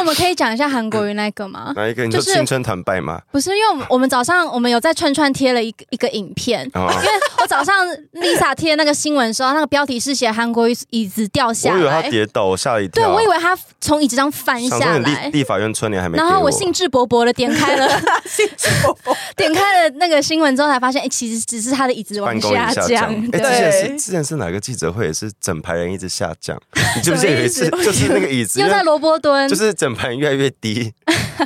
我们可以讲一下韩国瑜那个吗？哪一个？你说青春坦白吗？不是，因为我们早上我们有在串串贴了一个一个影片，因为我早上 Lisa 贴那个新闻的时候，那个标题是写韩国瑜椅子掉下来，我以为他跌倒，我吓了一跳。对，我以为他从椅子上翻下来。立立法院春联还没。然后我兴致勃勃的点开了，兴致勃勃点开了那个新闻之后，才发现，哎，其实只是他的椅子往下降。哎，之前是之前是哪个记者会也是整排人一直下降？你记不记得有一次就是那个椅子又在萝卜蹲，就是整盘越来越低。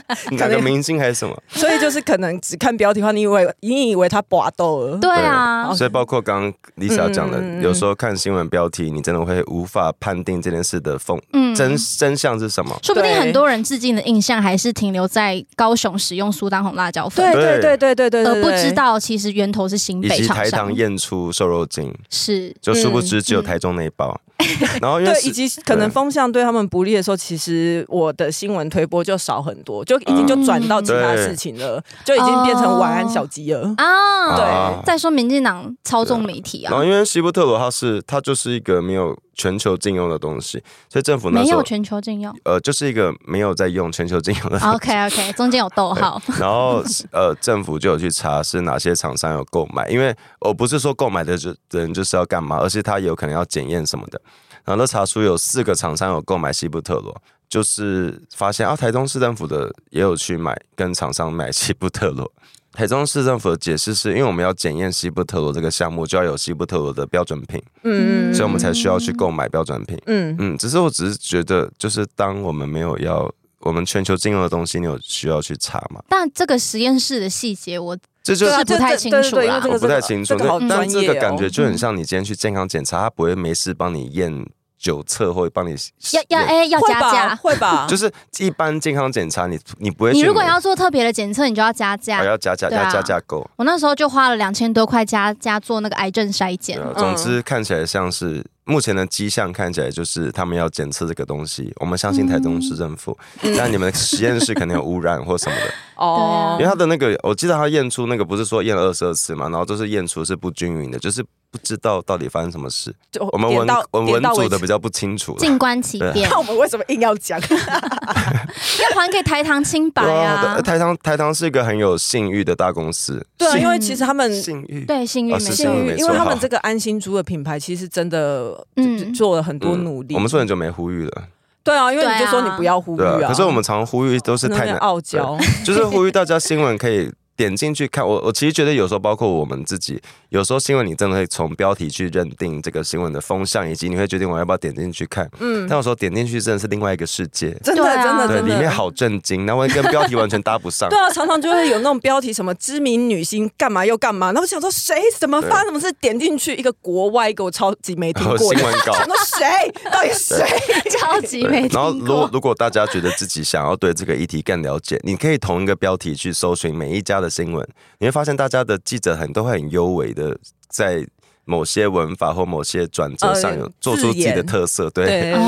哪个明星还是什么？所以就是可能只看标题的话，你以为你以为他拔豆了？对啊。所以包括刚刚 Lisa 讲的，嗯、有时候看新闻标题，你真的会无法判定这件事的风、嗯、真真相是什么。说不定很多人致敬的印象还是停留在高雄使用苏丹红辣椒粉，对对对对对对，而不知道其实源头是新北厂商。以及台糖验出瘦肉精，是就殊不知只有台中那一包。嗯 然后，对，以及可能风向对他们不利的时候，其实我的新闻推播就少很多，就已经就转到其他事情了，就已经变成晚安小鸡了啊。对，再说民进党操纵媒体啊。然后因为西布特罗它是它就是一个没有全球禁用的东西，所以政府没有全球禁用，呃，就是一个没有在用全球禁用的。OK OK，中间有逗号。然后呃，政府就有去查是哪些厂商有购买，因为我不是说购买的人就是要干嘛，而是他有可能要检验什么的。然后都查出有四个厂商有购买西布特罗，就是发现啊，台中市政府的也有去买，跟厂商买西布特罗。台中市政府的解释是因为我们要检验西布特罗这个项目，就要有西布特罗的标准品，嗯，所以我们才需要去购买标准品，嗯嗯。只是我只是觉得，就是当我们没有要我们全球禁用的东西，你有需要去查吗？但这个实验室的细节我。这就是不太清楚了，我不太清楚。但这个感觉就很像你今天去健康检查，他不会没事帮你验。酒测或者帮你要要哎要加价会吧？就是一般健康检查，你你不会。你如果要做特别的检测，你就要加价。要加价，要加价购。我那时候就花了两千多块加加做那个癌症筛检。总之看起来像是目前的迹象，看起来就是他们要检测这个东西。我们相信台中市政府，但你们实验室肯定有污染或什么的 哦。因为他的那个，我记得他验出那个不是说验了二十二次嘛，然后就是验出是不均匀的，就是。不知道到底发生什么事，就我们文我们文组的比较不清楚，静观其变。那我们为什么硬要讲？要还给台糖清白啊！台糖台糖是一个很有信誉的大公司。对啊，因为其实他们信誉对信誉信誉，因为他们这个安心猪的品牌其实真的嗯做了很多努力。我们说很久没呼吁了。对啊，因为你就说你不要呼吁啊。可是我们常呼吁都是太傲娇，就是呼吁大家新闻可以。点进去看，我我其实觉得有时候包括我们自己，有时候新闻你真的会从标题去认定这个新闻的风向，以及你会决定我要不要点进去看。嗯，但有时候点进去真的是另外一个世界，真的真的，对，里面好震惊，然后跟标题完全搭不上。对啊，常常就会有那种标题，什么知名女星干嘛又干嘛，然后想说谁怎么发什么事，点进去一个国外一个我超级没听过 新闻稿，想说谁？到底谁？超级没听过。然后如果如果大家觉得自己想要对这个议题更了解，你可以同一个标题去搜寻每一家的新闻，你会发现大家的记者很都会很优美的，在某些文法或某些转折上有做出自己的特色，对。对，对，对，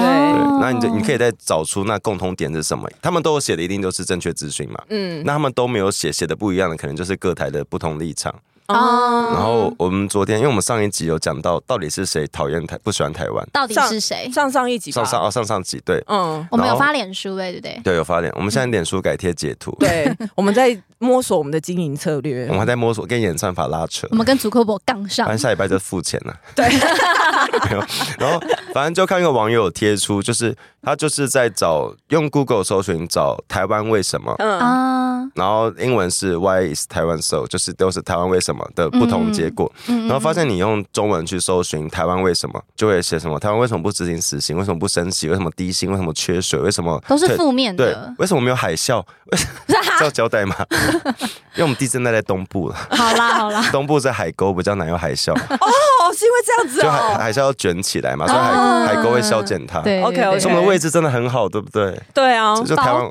那你就你可以再找出那共通点是什么？他们都有写的一定都是正确资讯嘛，嗯，那他们都没有写写的不一样的，可能就是各台的不同立场。哦，然后我们昨天，因为我们上一集有讲到，到底是谁讨厌台不喜欢台湾？到底是谁？上上一集，上上哦，上上集对，嗯，我们有发脸书哎，对不对？对，有发脸。我们现在脸书改贴截图，对，我们在摸索我们的经营策略，我们还在摸索跟演算法拉扯，我们跟祖克伯杠上，反正下礼拜就付钱了，对，没有，然后反正就看一个网友贴出，就是他就是在找用 Google 搜寻找台湾为什么，嗯。啊，然后英文是 Why is Taiwan so，就是都是台湾为什么的不同。结果，然后发现你用中文去搜寻台湾为什么，就会写什么台湾为什么不执行死刑？为什么不升息？为什么低薪？为什么缺水？为什么都是负面的？对，为什么没有海啸？为什么要交代吗？因为我们地震带在东部了。好啦好啦，东部在海沟比较难有海啸。哦，是因为这样子哦，就海海啸要卷起来嘛，所以海海沟会消减它。对，OK OK。所以我们的位置真的很好，对不对？对啊，就台湾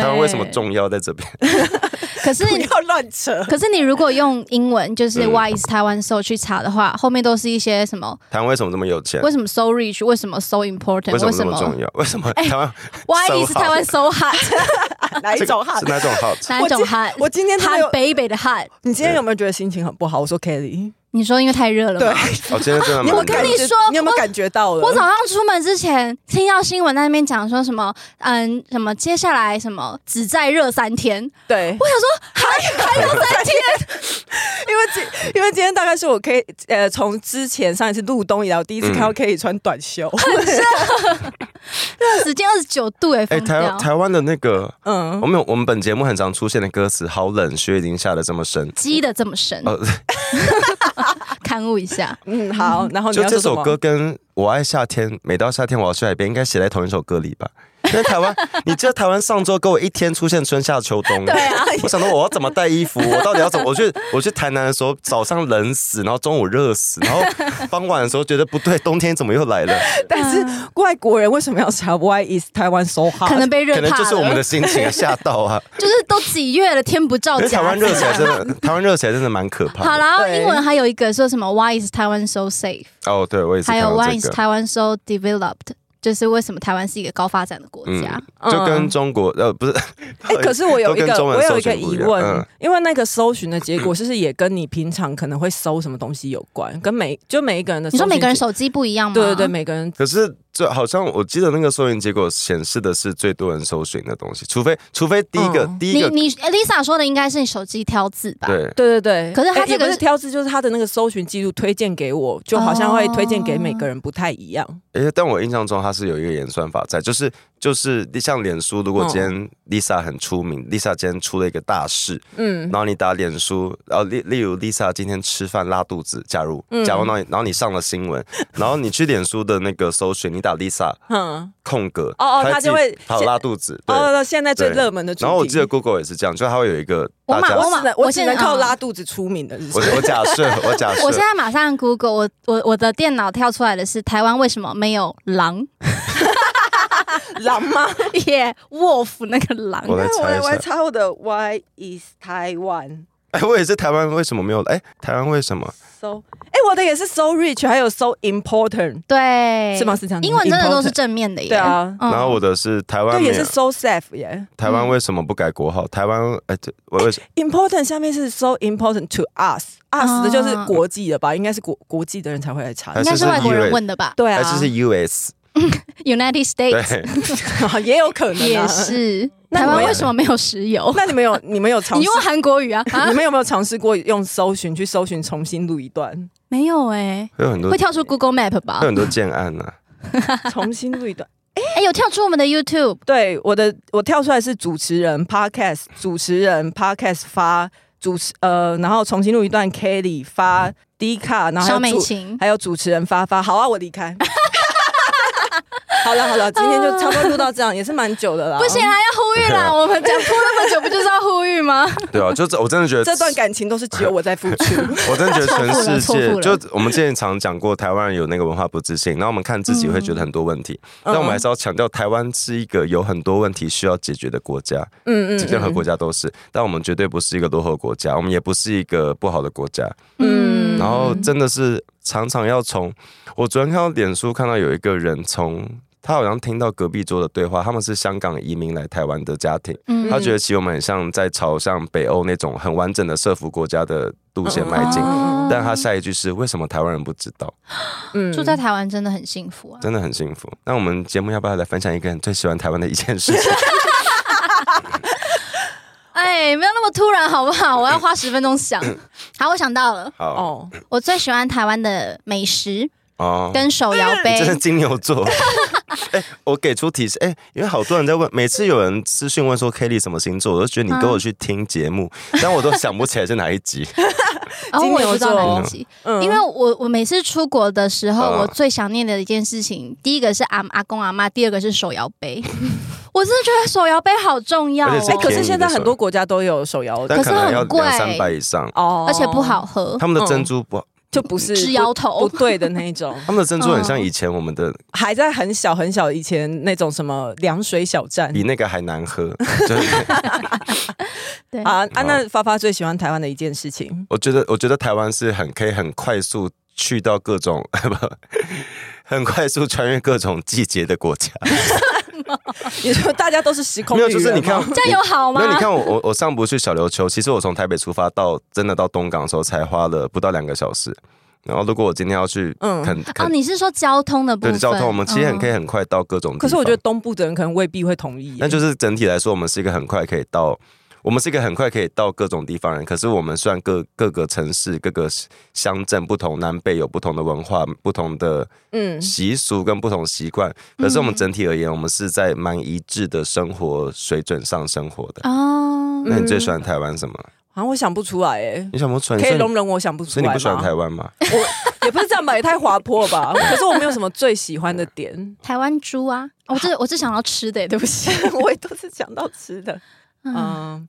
台湾为什么重要在这边？可是你 不要乱扯。可是你如果用英文就是 Why is Taiwan so 去查的话，后面都是一些什么？台湾为什么这么有钱？为什么 so rich？为什么 so important？为什么这么重要？为什么台湾？Why is Taiwan so hot？哪一种 hot？是哪种 hot？哪一种 hot？我今天他北北的 hot。你今天有没有觉得心情很不好？我说 Kelly。你说因为太热了吗？对，我 今天真的没有。我跟你说，你有没有感觉到了？我早上出门之前听到新闻在那边讲说什么，嗯，什么接下来什么只再热三天。对，我想说还还有三天，因为今因为今天大概是我可以呃从之前上一次入冬以来，我第一次看到可以穿短袖，很热，热时间二十九度哎。哎，台台湾的那个，嗯，我们有我们本节目很常出现的歌词，好冷，雪已经下的这么深，积的这么深。勘误一下，嗯，好，然后就这首歌跟我爱夏天，每到夏天我要去海边，应该写在同一首歌里吧？因为台湾，你知道台湾上周给我一天出现春夏秋冬，对啊，我想到我要怎么带衣服，我到底要怎么？我去我去台南的时候，早上冷死，然后中午热死，然后傍晚的时候觉得不对，冬天怎么又来了？但是外国人为什么要查 Why is Taiwan so hot？可能被热，可能就是我们的心情吓到啊！就是都几月了，天不照。台湾热起来真的，台湾热起来真的蛮可怕。好，然后英文还有一个说什么 Why is Taiwan so safe？哦，对，我也是。还有 Why is Taiwan so developed？就是为什么台湾是一个高发展的国家？嗯、就跟中国呃不是，哎、欸，可是我有一个我有一个疑问，嗯、因为那个搜寻的结果是不是也跟你平常可能会搜什么东西有关？跟每就每一个人的，你说每个人手机不一样吗？对对对，每个人可是。这好像我记得那个搜寻结果显示的是最多人搜寻的东西，除非除非第一个、嗯、第一个你你 Lisa 说的应该是你手机挑字吧？对对对对。可是他这个是、欸、挑字，就是他的那个搜寻记录推荐给我，就好像会推荐给每个人不太一样。哎、欸，但我印象中他是有一个演算法在，就是就是像脸书，如果今天 Lisa 很出名，嗯，Lisa 今天出了一个大事，嗯，然后你打脸书，然后例例如 Lisa 今天吃饭拉肚子，假如，假如然后你上了新闻，然后你去脸书的那个搜寻，你打 Lisa，嗯，空格，哦哦，他就会好拉肚子，哦，现在最热门的，然后我记得 Google 也是这样，就它会有一个，我马我马我只能靠拉肚子出名的，我我假设 我假设，我现在马上 Google，我我我的电脑跳出来的是台湾为什么没有狼？狼吗？耶、yeah,，wolf 那个狼。我来猜一下。我猜我的 Why is Taiwan？哎，我也是台湾，为什么没有？哎，台湾为什么？So，哎，我的也是 so rich，还有 so important。对，是吗？是这样。英文真的都是正面的耶。对啊。然后我的是台湾，也是 so safe 耶。台湾为什么不改国号？台湾，哎，我为什么？important 下面是 so important to us，us 的就是国际的吧？应该是国国际的人才会来查，应该是外国人问的吧？对啊，还是是 US。United States 也有可能，也是。台湾为什么没有石油？那你们有你们有尝试？你用韩国语啊？你们有没有尝试过用搜寻去搜寻重新录一段？没有哎，会有很多会跳出 Google Map 吧？有很多建案呢。重新录一段，哎，有跳出我们的 YouTube。对，我的我跳出来是主持人 Podcast 主持人 Podcast 发主持呃，然后重新录一段 Kelly 发 D 卡，然后小美琴还有主持人发发，好啊，我离开。好了好了，今天就差不多录到这样，也是蛮久的了。不行啊，要呼吁啦！我们讲拖那么久，不就是要呼吁吗？对啊，就我真的觉得 这段感情都是只有我在付出。我真的觉得全世界，就我们之前常讲过，台湾人有那个文化不自信，然后我们看自己会觉得很多问题，但我们还是要强调，台湾是一个有很多问题需要解决的国家。嗯嗯，任何国家都是，但我们绝对不是一个落后国家，我们也不是一个不好的国家。嗯，然后真的是常常要从我昨天看到脸书，看到有一个人从。他好像听到隔壁桌的对话，他们是香港移民来台湾的家庭，嗯、他觉得其实我们很像在朝向北欧那种很完整的社福国家的路线迈进，嗯、但他下一句是为什么台湾人不知道？嗯，住在台湾真的很幸福啊，真的很幸福。那我们节目要不要来分享一个人最喜欢台湾的一件事情？哎，没有那么突然好不好？我要花十分钟想。好，我想到了。好哦，我最喜欢台湾的美食。哦，跟手摇杯，这是金牛座。哎、欸，我给出提示，哎、欸，因为好多人在问，每次有人私讯问说 Kelly 什么星座，我都觉得你跟我去听节目，嗯、但我都想不起来是哪一集。然后我不知道哪一集？嗯、因为我我每次出国的时候，嗯、我最想念的一件事情，第一个是阿阿公阿妈，第二个是手摇杯。我真的觉得手摇杯好重要、哦。哎、欸，可是现在很多国家都有手摇，但可是很贵三百以上哦，而且不好喝。他们的珍珠不好。就不是直摇头不对的那一种，他们的珍珠很像以前我们的，还在很小很小以前那种什么凉水小站，比那个还难喝。对啊啊！那发发最喜欢台湾的一件事情，我觉得我觉得台湾是很可以很快速去到各种 不，很快速穿越各种季节的国家。你说大家都是时空，没有，就是你看这样有好吗？那你看我我我上不去小琉球，其实我从台北出发到真的到东港的时候才花了不到两个小时。然后如果我今天要去，嗯，哦，你是说交通的部分？对，交通我们其实很可以很快到各种地方。可是我觉得东部的人可能未必会同意。那就是整体来说，我们是一个很快可以到。我们是一个很快可以到各种地方人，可是我们虽然各各个城市、各个乡镇不同，南北有不同的文化、不同的嗯习俗跟不同习惯，可是我们整体而言，我们是在蛮一致的生活水准上生活的。哦，那你最喜欢台湾什么？啊，我想不出来哎，你想不出来？可以容忍我想不出来。所以你不喜欢台湾吗？我也不是这样吧，也太滑坡了吧。可是我没有什么最喜欢的点。台湾猪啊，我只我只想到吃的，对不起，我也都是想到吃的。嗯。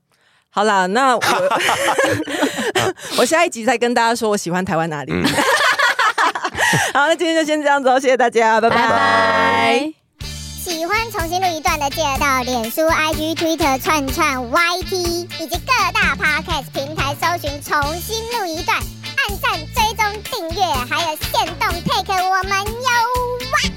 好啦，那我 我下一集再跟大家说我喜欢台湾哪里。嗯、好，那今天就先这样子哦，谢谢大家，拜拜。拜拜。喜欢重新录一段的，记得到脸书、IG、Twitter、串串、YT 以及各大 Podcast 平台搜寻“重新录一段”，按赞、追踪、订阅，还有限动 take 我们哟。